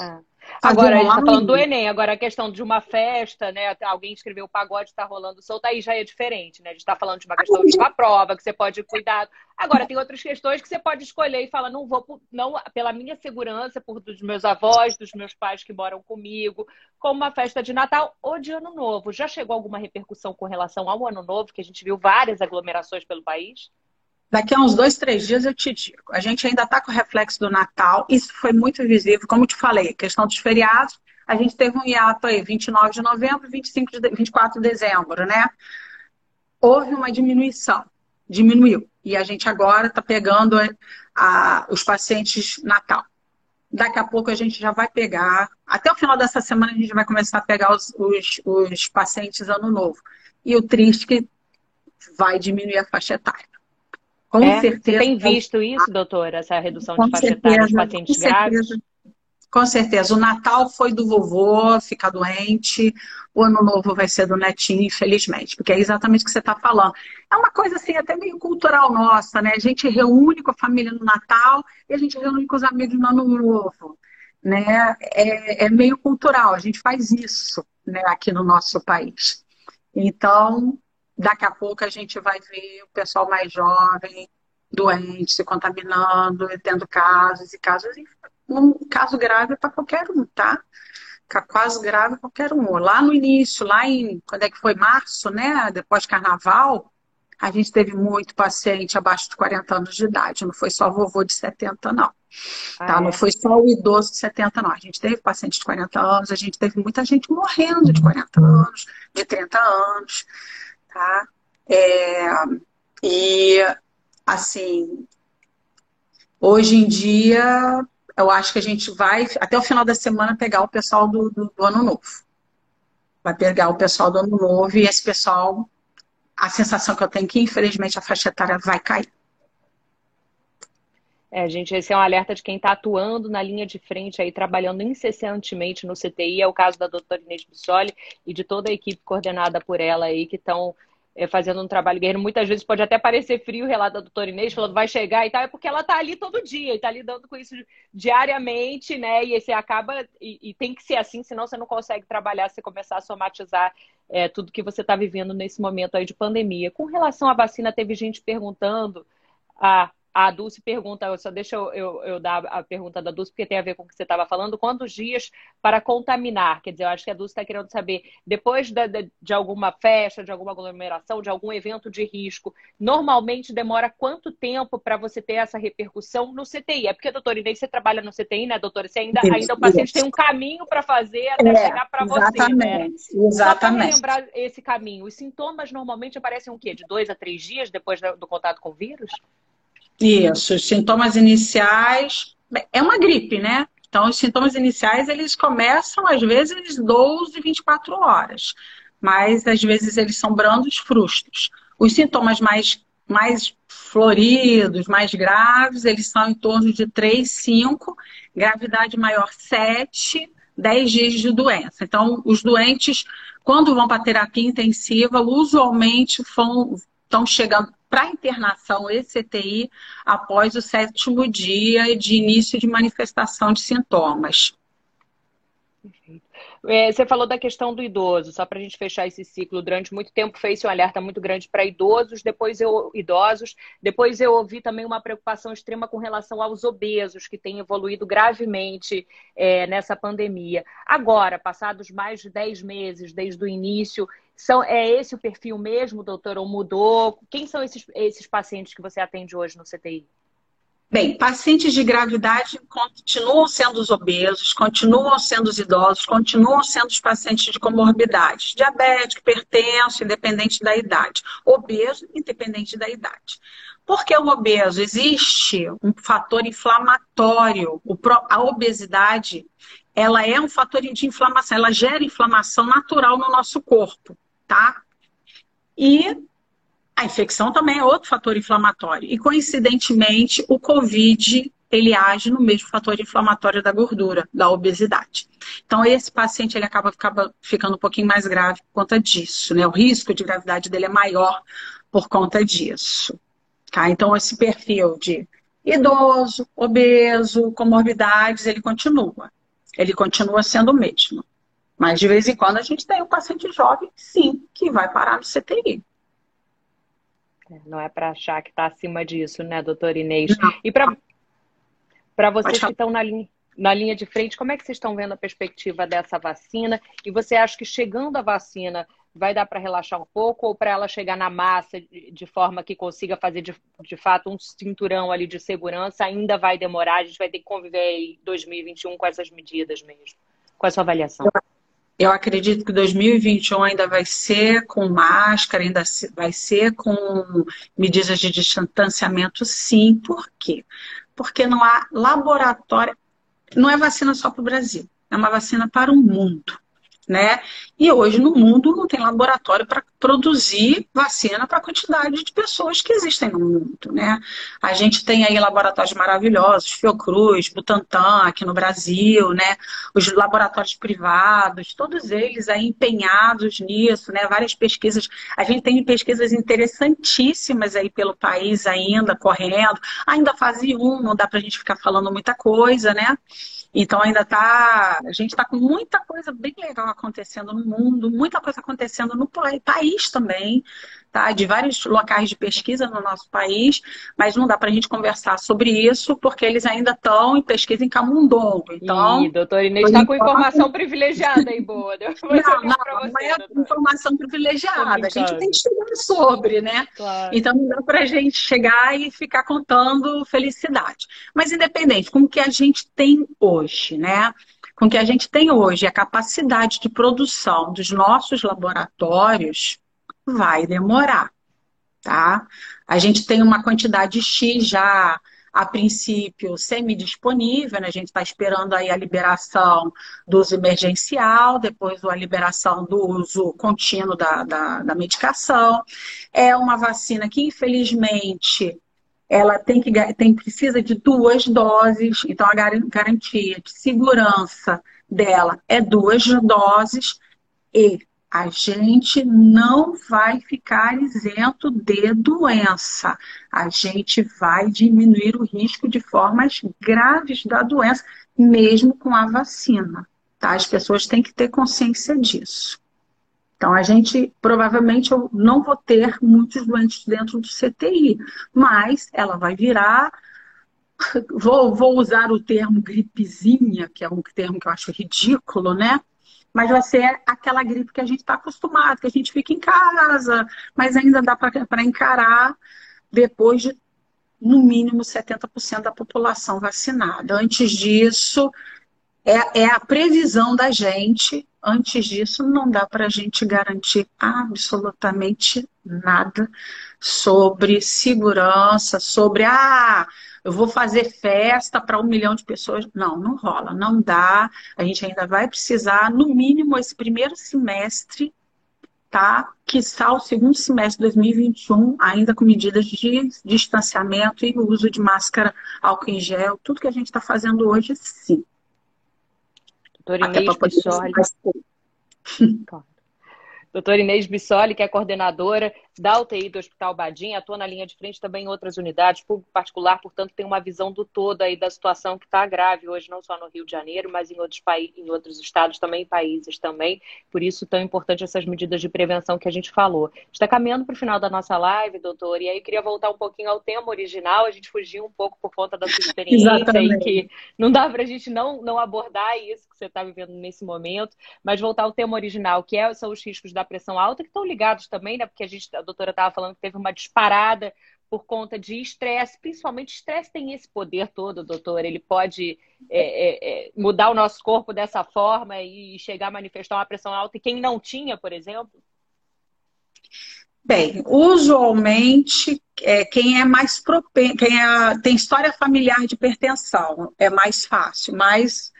É. Agora, a gente está falando do Enem, agora a questão de uma festa, né? Alguém escreveu o pagode, está rolando solto, aí já é diferente, né? A gente está falando de uma questão de uma prova, que você pode cuidar. Agora, tem outras questões que você pode escolher e falar, não vou, não, pela minha segurança, por dos meus avós, dos meus pais que moram comigo, como uma festa de Natal ou de Ano Novo. Já chegou alguma repercussão com relação ao Ano Novo, que a gente viu várias aglomerações pelo país? Daqui a uns dois, três dias eu te digo. A gente ainda está com o reflexo do Natal. Isso foi muito visível, como te falei, questão dos feriados. A gente teve um hiato aí, 29 de novembro, 25 de, 24 de dezembro, né? Houve uma diminuição, diminuiu. E a gente agora está pegando a, os pacientes Natal. Daqui a pouco a gente já vai pegar, até o final dessa semana a gente vai começar a pegar os, os, os pacientes Ano Novo. E o triste é que vai diminuir a faixa etária. Com é, certeza. Você tem visto isso, doutora, essa redução de faixa dos pacientes graves? Com certeza. O Natal foi do vovô ficar doente, o Ano Novo vai ser do netinho, infelizmente, porque é exatamente o que você está falando. É uma coisa assim, até meio cultural nossa, né? A gente reúne com a família no Natal e a gente reúne com os amigos no Ano Novo. Né? É, é meio cultural, a gente faz isso né, aqui no nosso país. Então, daqui a pouco a gente vai ver o pessoal mais jovem, doente, se contaminando, tendo casos e casos. Um caso grave para qualquer um, tá? Caso grave qualquer um. Lá no início, lá em. Quando é que foi? Março, né? Depois carnaval, a gente teve muito paciente abaixo de 40 anos de idade. Não foi só vovô de 70, não. Ah, tá? É? Não foi só o idoso de 70, não. A gente teve paciente de 40 anos, a gente teve muita gente morrendo de 40 anos, de 30 anos. Tá? É, e, assim, hoje em dia, eu acho que a gente vai, até o final da semana, pegar o pessoal do, do, do Ano Novo. Vai pegar o pessoal do Ano Novo e esse pessoal, a sensação que eu tenho é que, infelizmente, a faixa etária vai cair. É, gente, esse é um alerta de quem está atuando na linha de frente aí, trabalhando incessantemente no CTI, é o caso da doutora Inês Bissoli e de toda a equipe coordenada por ela aí, que estão é, fazendo um trabalho guerreiro. Muitas vezes pode até parecer frio o relato da doutora Inês, falando vai chegar e tal, é porque ela está ali todo dia e está lidando com isso diariamente, né? E você acaba, e, e, tem que ser assim, senão você não consegue trabalhar, você começar a somatizar é, tudo que você está vivendo nesse momento aí de pandemia. Com relação à vacina, teve gente perguntando. Ah, a Dulce pergunta, só deixa eu, eu, eu, dar a pergunta da Dulce, porque tem a ver com o que você estava falando. Quantos dias para contaminar? Quer dizer, eu acho que a Dulce está querendo saber, depois de, de, de, alguma festa, de alguma aglomeração, de algum evento de risco, normalmente demora quanto tempo para você ter essa repercussão no CTI? É porque, doutora Inês, você trabalha no CTI, né, doutora? Você ainda, isso, ainda o paciente isso. tem um caminho para fazer até é, chegar para você, né? Exatamente. Só para lembrar esse caminho, os sintomas normalmente aparecem o quê? De dois a três dias depois do contato com o vírus? Isso, os sintomas iniciais. É uma gripe, né? Então, os sintomas iniciais, eles começam, às vezes, 12, 24 horas. Mas, às vezes, eles são brandos, frustros. Os sintomas mais, mais floridos, mais graves, eles são em torno de 3, 5. Gravidade maior, 7, 10 dias de doença. Então, os doentes, quando vão para terapia intensiva, usualmente vão, estão chegando para internação ECTI após o sétimo dia de início de manifestação de sintomas. É, você falou da questão do idoso, só para a gente fechar esse ciclo. Durante muito tempo fez um alerta muito grande para idosos, depois eu idosos, depois eu ouvi também uma preocupação extrema com relação aos obesos, que têm evoluído gravemente é, nessa pandemia. Agora, passados mais de 10 meses desde o início, são, é esse o perfil mesmo, doutor, ou mudou? Quem são esses, esses pacientes que você atende hoje no CTI? Bem, pacientes de gravidade continuam sendo os obesos, continuam sendo os idosos, continuam sendo os pacientes de comorbidades, diabético, hipertenso, independente da idade, obeso, independente da idade. Porque o obeso existe um fator inflamatório, a obesidade, ela é um fator de inflamação, ela gera inflamação natural no nosso corpo, tá? E a infecção também é outro fator inflamatório. E, coincidentemente, o Covid ele age no mesmo fator inflamatório da gordura, da obesidade. Então, esse paciente ele acaba, acaba ficando um pouquinho mais grave por conta disso, né? O risco de gravidade dele é maior por conta disso. Tá? Então, esse perfil de idoso, obeso, comorbidades, ele continua. Ele continua sendo o mesmo. Mas, de vez em quando, a gente tem um paciente jovem, sim, que vai parar no CTI. É, não é para achar que está acima disso, né, doutora Inês? Não. E para vocês que estão na linha, na linha de frente, como é que vocês estão vendo a perspectiva dessa vacina? E você acha que chegando a vacina vai dar para relaxar um pouco ou para ela chegar na massa de, de, forma que consiga fazer de, de fato um cinturão ali de segurança? Ainda vai demorar, a gente vai ter que conviver em 2021 com essas medidas mesmo. Qual é a sua avaliação? Eu acredito que 2021 ainda vai ser com máscara, ainda vai ser com medidas de distanciamento, sim. Por quê? Porque não há laboratório, não é vacina só para o Brasil, é uma vacina para o mundo. Né? E hoje no mundo não tem laboratório para produzir vacina para a quantidade de pessoas que existem no mundo, né? A gente tem aí laboratórios maravilhosos, Fiocruz, Butantan aqui no Brasil, né? Os laboratórios privados, todos eles aí empenhados nisso, né? Várias pesquisas, a gente tem pesquisas interessantíssimas aí pelo país ainda correndo. Ainda fase 1, não dá para a gente ficar falando muita coisa, né? Então ainda tá, a gente está com muita coisa bem legal acontecendo no mundo, muita coisa acontecendo no país também, tá? De vários locais de pesquisa no nosso país, mas não dá para a gente conversar sobre isso porque eles ainda estão em pesquisa em camundongo. Então, Ih, doutora Inês está com informação privilegiada aí, boa. Não, não, não é informação privilegiada. A gente tem que estudar sobre, né? Claro. Então não dá para a gente chegar e ficar contando felicidade. Mas independente, com o que a gente tem hoje, né? Com que a gente tem hoje, a capacidade de produção dos nossos laboratórios vai demorar, tá? A gente tem uma quantidade X já a princípio semi-disponível, né? a gente está esperando aí a liberação do uso emergencial, depois a liberação do uso contínuo da, da, da medicação. É uma vacina que, infelizmente, ela tem que tem, precisa de duas doses, então a garantia de segurança dela é duas doses e a gente não vai ficar isento de doença. A gente vai diminuir o risco de formas graves da doença, mesmo com a vacina. Tá? As pessoas têm que ter consciência disso. Então, a gente provavelmente eu não vou ter muitos doentes dentro do CTI, mas ela vai virar. Vou, vou usar o termo gripezinha, que é um termo que eu acho ridículo, né? Mas vai ser aquela gripe que a gente está acostumado, que a gente fica em casa, mas ainda dá para encarar depois de, no mínimo, 70% da população vacinada. Antes disso, é, é a previsão da gente Antes disso, não dá para a gente garantir absolutamente nada sobre segurança, sobre ah, eu vou fazer festa para um milhão de pessoas. Não, não rola, não dá. A gente ainda vai precisar, no mínimo, esse primeiro semestre, tá? Que está o segundo semestre de 2021, ainda com medidas de distanciamento e uso de máscara, álcool em gel, tudo que a gente está fazendo hoje, sim. Doutora Inês Bissoli. Doutora Inês Bissoli, que é coordenadora da UTI do Hospital Badim, atua na linha de frente também em outras unidades, público particular, portanto, tem uma visão do todo aí da situação que está grave hoje, não só no Rio de Janeiro, mas em outros, países, em outros estados também, países também. Por isso, tão importante essas medidas de prevenção que a gente falou. Está caminhando para o final da nossa live, doutor, e aí eu queria voltar um pouquinho ao tema original, a gente fugiu um pouco por conta da sua experiência e que não dá para a gente não, não abordar isso que você está vivendo nesse momento, mas voltar ao tema original, que é, são os riscos da pressão alta, que estão ligados também, né, porque a gente doutora estava falando que teve uma disparada por conta de estresse, principalmente estresse tem esse poder todo, doutor. Ele pode é, é, é, mudar o nosso corpo dessa forma e chegar a manifestar uma pressão alta. E quem não tinha, por exemplo? Bem, usualmente é, quem é mais propenso, quem é, tem história familiar de hipertensão é mais fácil, mas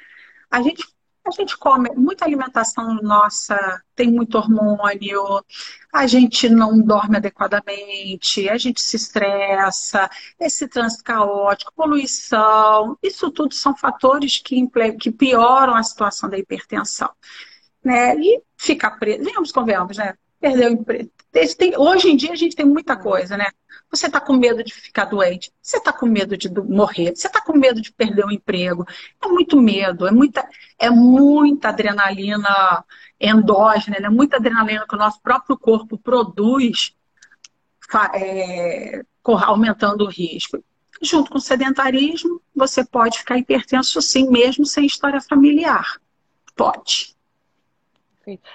a gente a gente come muita alimentação nossa, tem muito hormônio, a gente não dorme adequadamente, a gente se estressa, esse trânsito caótico, poluição, isso tudo são fatores que, que pioram a situação da hipertensão. Né? E ficar preso, venhamos, convenhamos, né? Perder o emprego. Hoje em dia a gente tem muita coisa, né? Você está com medo de ficar doente, você está com medo de morrer, você está com medo de perder o emprego. É muito medo, é muita, é muita adrenalina endógena, é muita adrenalina que o nosso próprio corpo produz, é, aumentando o risco. Junto com o sedentarismo, você pode ficar hipertenso sim, mesmo sem história familiar. Pode.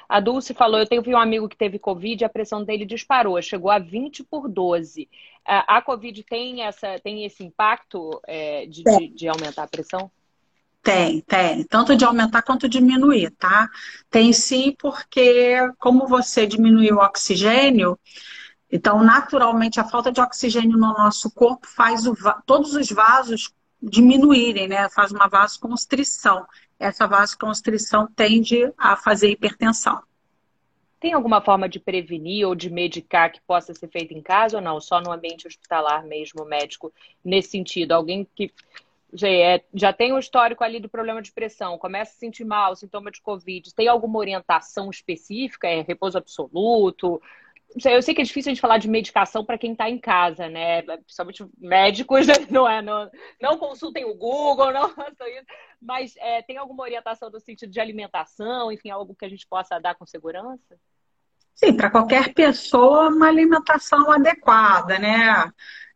A Dulce falou: eu tenho um amigo que teve Covid e a pressão dele disparou, chegou a 20 por 12. A, a Covid tem, essa, tem esse impacto é, de, de, de aumentar a pressão? Tem, tem. Tanto de aumentar quanto diminuir, tá? Tem sim, porque como você diminuiu o oxigênio, então naturalmente a falta de oxigênio no nosso corpo faz o, todos os vasos diminuírem, né? Faz uma vasoconstrição essa vasoconstrição tende a fazer hipertensão. Tem alguma forma de prevenir ou de medicar que possa ser feita em casa ou não? Só no ambiente hospitalar mesmo, médico, nesse sentido? Alguém que já, é, já tem um histórico ali do problema de pressão, começa a sentir mal, sintoma de Covid, tem alguma orientação específica? É repouso absoluto? Eu sei que é difícil a gente falar de medicação para quem está em casa, né? Principalmente médicos, não é? Não, não consultem o Google, não façam isso. Mas é, tem alguma orientação no sentido de alimentação, enfim, algo que a gente possa dar com segurança? Sim, para qualquer pessoa, uma alimentação adequada, né?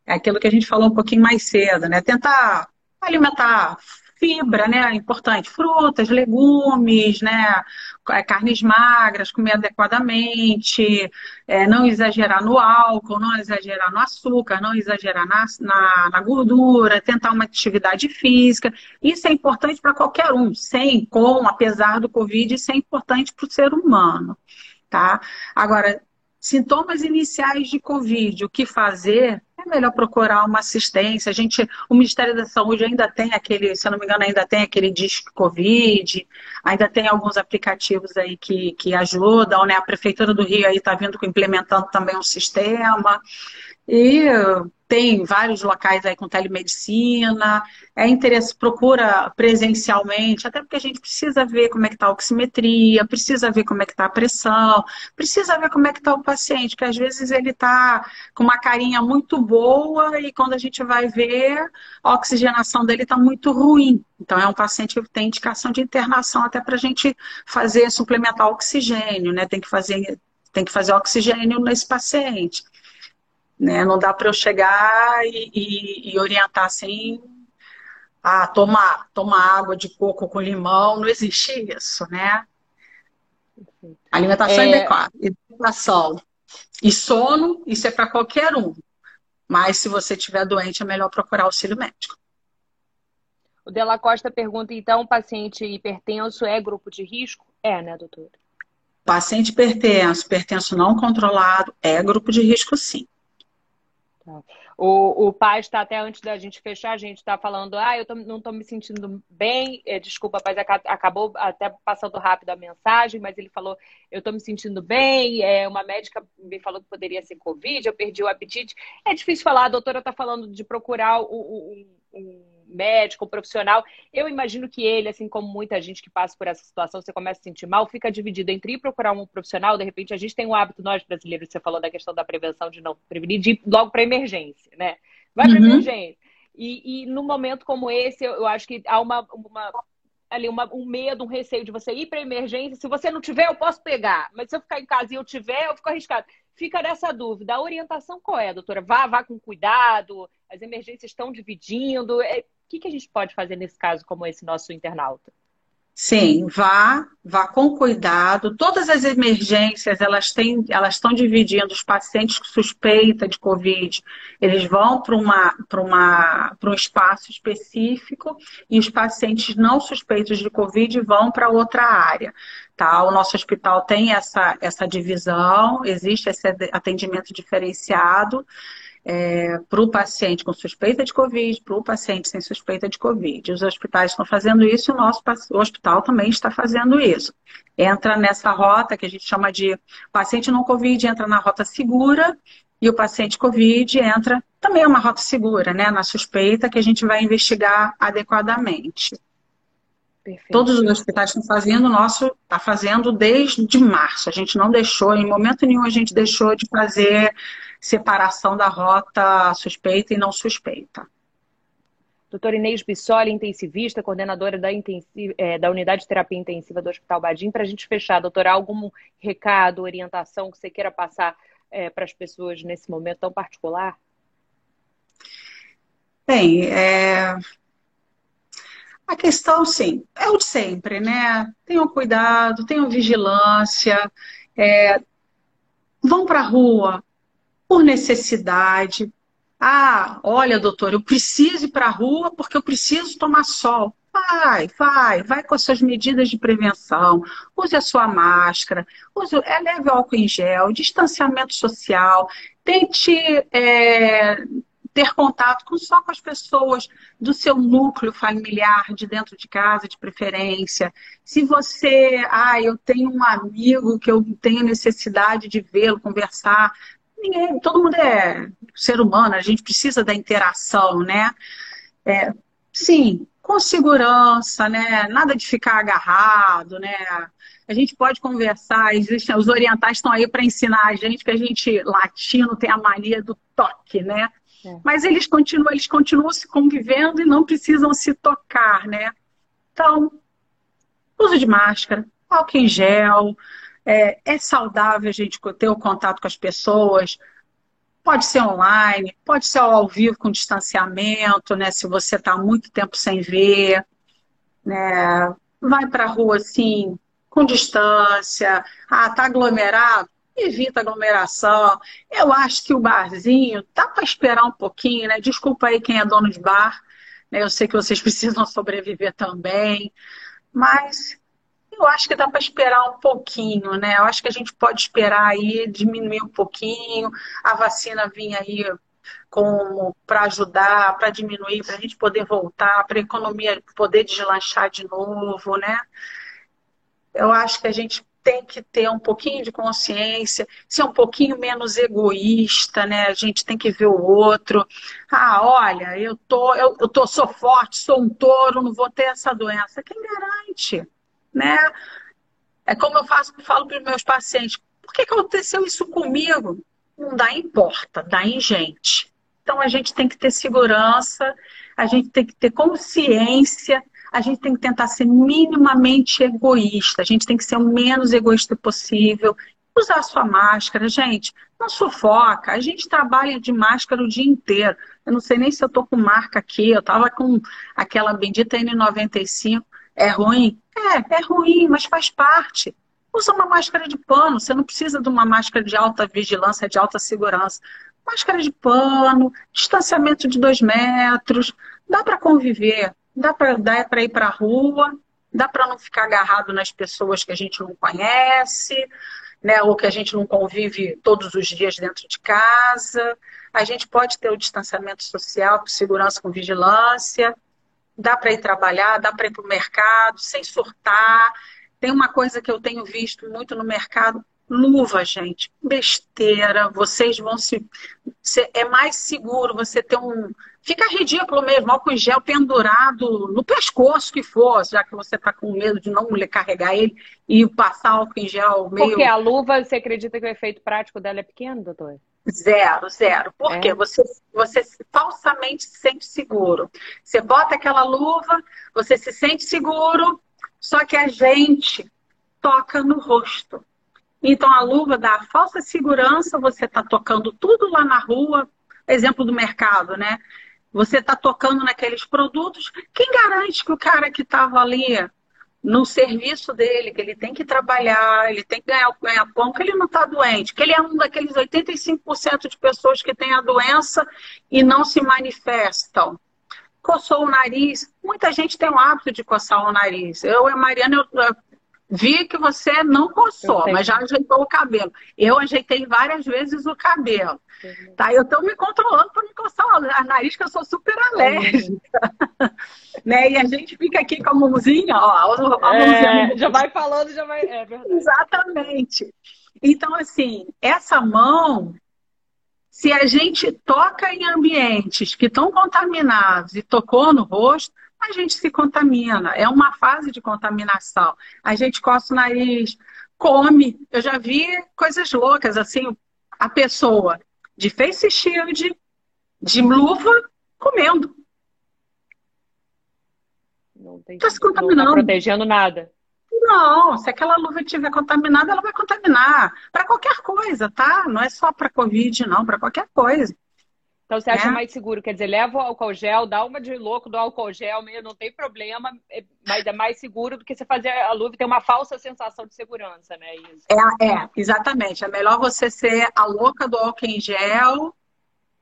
É aquilo que a gente falou um pouquinho mais cedo, né? Tentar alimentar fibra, né? Importante, frutas, legumes, né? É, carnes magras, comer adequadamente, é, não exagerar no álcool, não exagerar no açúcar, não exagerar na, na, na gordura, tentar uma atividade física. Isso é importante para qualquer um, sem, com, apesar do Covid, isso é importante para o ser humano. Tá? Agora, sintomas iniciais de Covid, o que fazer? É melhor procurar uma assistência. A gente, o Ministério da Saúde ainda tem aquele, se eu não me engano, ainda tem aquele disco Covid, ainda tem alguns aplicativos aí que, que ajudam, né? A Prefeitura do Rio aí está vindo implementando também um sistema. E tem vários locais aí com telemedicina, é interesse, procura presencialmente, até porque a gente precisa ver como é que está a oximetria, precisa ver como é que está a pressão, precisa ver como é que está o paciente, porque às vezes ele está com uma carinha muito boa e quando a gente vai ver, a oxigenação dele está muito ruim. Então é um paciente que tem indicação de internação até para a gente fazer, suplementar oxigênio, né? Tem que fazer, tem que fazer oxigênio nesse paciente. Né? Não dá para eu chegar e, e, e, orientar assim, a tomar, tomar água de coco com limão, não existe isso, né? Alimentação é... adequada, hidratação e sono, isso é para qualquer um. Mas se você estiver doente, é melhor procurar auxílio médico. O Della Costa pergunta, então, paciente hipertenso é grupo de risco? É, né, doutora? Paciente hipertenso, hipertenso não controlado, é grupo de risco, sim. O, o pai está até antes da gente fechar, a gente está falando, ah, eu tô, não estou me sentindo bem, é, desculpa, mas acabou até passando rápido a mensagem, mas ele falou, eu estou me sentindo bem, é, uma médica me falou que poderia ser Covid, eu perdi o apetite. É difícil falar, a doutora está falando de procurar o, o, um médico, um profissional. Eu imagino que ele, assim como muita gente que passa por essa situação, você começa a sentir mal, fica dividido entre ir procurar um profissional, de repente a gente tem o hábito, nós brasileiros, você falou da questão da prevenção de não prevenir, de ir logo para emergência, né? Vai para uhum. emergência. E, e num momento como esse, eu, eu acho que há uma, uma ali uma, um medo, um receio de você ir para emergência. Se você não tiver, eu posso pegar. Mas se eu ficar em casa e eu tiver, eu fico arriscado. Fica nessa dúvida. A orientação qual é, doutora? Vá, vá com cuidado. As emergências estão dividindo. É, que, que a gente pode fazer nesse caso como esse nosso internauta? Sim, vá, vá com cuidado. Todas as emergências, elas têm, elas estão dividindo os pacientes com suspeita de Covid, eles vão para uma, para uma, para um espaço específico e os pacientes não suspeitos de Covid vão para outra área. Tá? O nosso hospital tem essa, essa divisão, existe esse atendimento diferenciado é, para o paciente com suspeita de Covid, para o paciente sem suspeita de Covid. Os hospitais estão fazendo isso e o nosso o hospital também está fazendo isso. Entra nessa rota que a gente chama de paciente não Covid, entra na rota segura e o paciente Covid entra também é uma rota segura, né? Na suspeita que a gente vai investigar adequadamente. Perfeito. Todos os hospitais estão fazendo, o nosso está fazendo desde março. A gente não deixou, em momento nenhum, a gente deixou de fazer separação da rota suspeita e não suspeita. Doutora Inês Bissoli, intensivista, coordenadora da, é, da Unidade de Terapia Intensiva do Hospital Badim. Para a gente fechar, doutora, algum recado, orientação que você queira passar é, para as pessoas nesse momento tão particular? Bem, é... a questão, sim, é o de sempre, né? Tenham cuidado, tenham vigilância, é... vão para a rua, por necessidade. Ah, olha, doutor, eu preciso ir para a rua porque eu preciso tomar sol. Vai, vai, vai com as suas medidas de prevenção. Use a sua máscara, use, é, leve álcool em gel, distanciamento social. Tente é, ter contato com, só com as pessoas do seu núcleo familiar, de dentro de casa, de preferência. Se você, ah, eu tenho um amigo que eu tenho necessidade de vê-lo, conversar. Ninguém, todo mundo é ser humano, a gente precisa da interação, né? É, sim, com segurança, né? Nada de ficar agarrado, né? A gente pode conversar, existem, os orientais estão aí para ensinar a gente que a gente, latino, tem a mania do toque, né? É. Mas eles continuam, eles continuam se convivendo e não precisam se tocar, né? Então, uso de máscara, álcool em gel, é, é saudável a gente ter o contato com as pessoas, Pode ser online, pode ser ao vivo com distanciamento, né? Se você está muito tempo sem ver, né? Vai para a rua assim, com distância. Ah, tá aglomerado? Evita aglomeração. Eu acho que o barzinho dá para esperar um pouquinho, né? Desculpa aí quem é dono de bar, né? Eu sei que vocês precisam sobreviver também, mas eu acho que dá para esperar um pouquinho, né? Eu acho que a gente pode esperar aí, diminuir um pouquinho, a vacina vir aí como para ajudar, para diminuir, para a gente poder voltar, para a economia poder deslanchar de novo, né? Eu acho que a gente tem que ter um pouquinho de consciência, ser um pouquinho menos egoísta, né? A gente tem que ver o outro. Ah, olha, eu tô, eu, eu tô, sou forte, sou um touro, não vou ter essa doença. Quem garante? Né? É como eu faço, falo para os meus pacientes, por que, aconteceu isso comigo? Não dá importa, dá em gente. Então a gente tem que ter segurança, a gente tem que ter consciência, a gente tem que tentar ser minimamente egoísta, a gente tem que ser o menos egoísta possível, usar sua máscara, gente, não sufoca, a gente trabalha de máscara o dia inteiro. Eu não sei nem se eu tô com marca aqui, eu tava com aquela bendita N95, é ruim? É, é ruim, mas faz parte. Usa uma máscara de pano, você não precisa de uma máscara de alta vigilância, de alta segurança. Máscara de pano, distanciamento de dois metros, dá para conviver, dá para ir para a rua, dá para não ficar agarrado nas pessoas que a gente não conhece, né, ou que a gente não convive todos os dias dentro de casa. A gente pode ter o distanciamento social com segurança, com vigilância dá para ir trabalhar, dá para ir para o mercado, sem surtar. Tem uma coisa que eu tenho visto muito no mercado, luva, gente. Besteira, vocês vão se. É mais seguro você ter um. Fica ridículo mesmo, álcool em gel pendurado no pescoço que for, já que você está com medo de não carregar ele e passar álcool em gel meio. Porque a luva, você acredita que o efeito prático dela é pequeno, doutor? Zero, zero. Porque é. você, você falsamente se sente seguro. Você bota aquela luva, você se sente seguro, só que a gente toca no rosto. Então a luva dá a falsa segurança, você está tocando tudo lá na rua, exemplo do mercado, né? Você está tocando naqueles produtos. Quem garante que o cara que estava ali no serviço dele, que ele tem que trabalhar, ele tem que ganhar o ganha-pão, que ele não está doente, que ele é um daqueles 85% de pessoas que têm a doença e não se manifestam. Coçou o nariz, muita gente tem o hábito de coçar o nariz. Eu e a Mariana, eu, Vi que você não coçou, mas já ajeitou o cabelo. Eu ajeitei várias vezes o cabelo. Uhum. Tá? Eu estou me controlando para não coçar o nariz, que eu sou super alérgica. Uhum. né? E a gente fica aqui com a mãozinha, ó. A mãozinha é, já vai falando, já vai. É verdade. Exatamente. Então, assim, essa mão, se a gente toca em ambientes que estão contaminados e tocou no rosto, a gente se contamina. É uma fase de contaminação. A gente coça o nariz, come. Eu já vi coisas loucas, assim, a pessoa de face shield, de luva, comendo. Não está se contaminando. Não tá protegendo nada. Não, se aquela luva estiver contaminada, ela vai contaminar. Para qualquer coisa, tá? Não é só para Covid, não, para qualquer coisa. Então você acha é. mais seguro? Quer dizer, leva o álcool gel, dá uma de louco do álcool gel, não tem problema, é, mas é mais seguro do que você fazer a luva e ter uma falsa sensação de segurança, né? É, é, exatamente. É melhor você ser a louca do álcool em gel,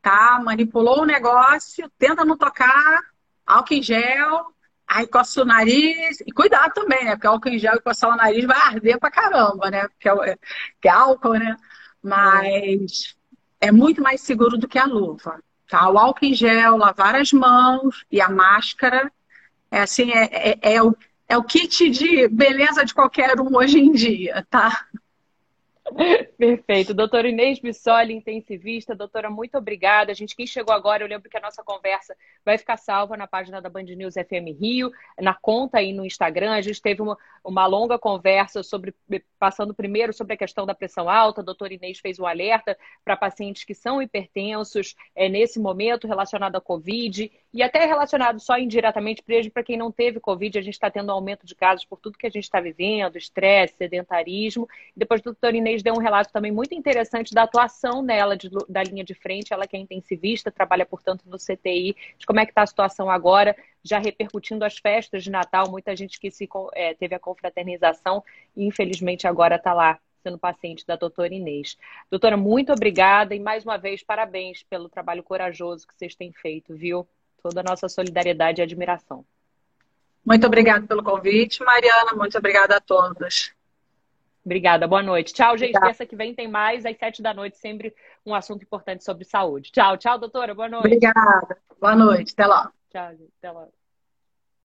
tá? Manipulou o negócio, tenta não tocar, álcool em gel, aí coça o nariz, e cuidado também, né? Porque álcool em gel e coçar o nariz vai arder pra caramba, né? Porque é, que é álcool, né? Mas é muito mais seguro do que a luva. tá? O álcool em gel, lavar as mãos e a máscara, é assim, é, é, é o, é o kit de beleza de qualquer um hoje em dia, tá? Perfeito. Doutora Inês Bissoli, intensivista. Doutora, muito obrigada. A gente, quem chegou agora, eu lembro que a nossa conversa vai ficar salva na página da Band News FM Rio, na conta aí no Instagram. A gente teve uma, uma longa conversa sobre, passando primeiro sobre a questão da pressão alta. A doutora Inês fez um alerta para pacientes que são hipertensos é, nesse momento relacionado à Covid e até relacionado só indiretamente para quem não teve Covid. A gente está tendo um aumento de casos por tudo que a gente está vivendo, estresse, sedentarismo. Depois doutora Inês deu um relato também muito interessante da atuação nela de, da linha de frente, ela que é intensivista, trabalha, portanto, no CTI, de como é que está a situação agora, já repercutindo as festas de Natal, muita gente que se, é, teve a confraternização e infelizmente agora está lá sendo paciente da doutora Inês. Doutora, muito obrigada e mais uma vez parabéns pelo trabalho corajoso que vocês têm feito, viu? Toda a nossa solidariedade e admiração. Muito obrigada pelo convite, Mariana. Muito obrigada a todos. Obrigada, boa noite. Tchau, gente. Terça que vem tem mais, às sete da noite, sempre um assunto importante sobre saúde. Tchau, tchau, doutora. Boa noite. Obrigada. Boa noite. Até lá. Tchau, gente. Até lá.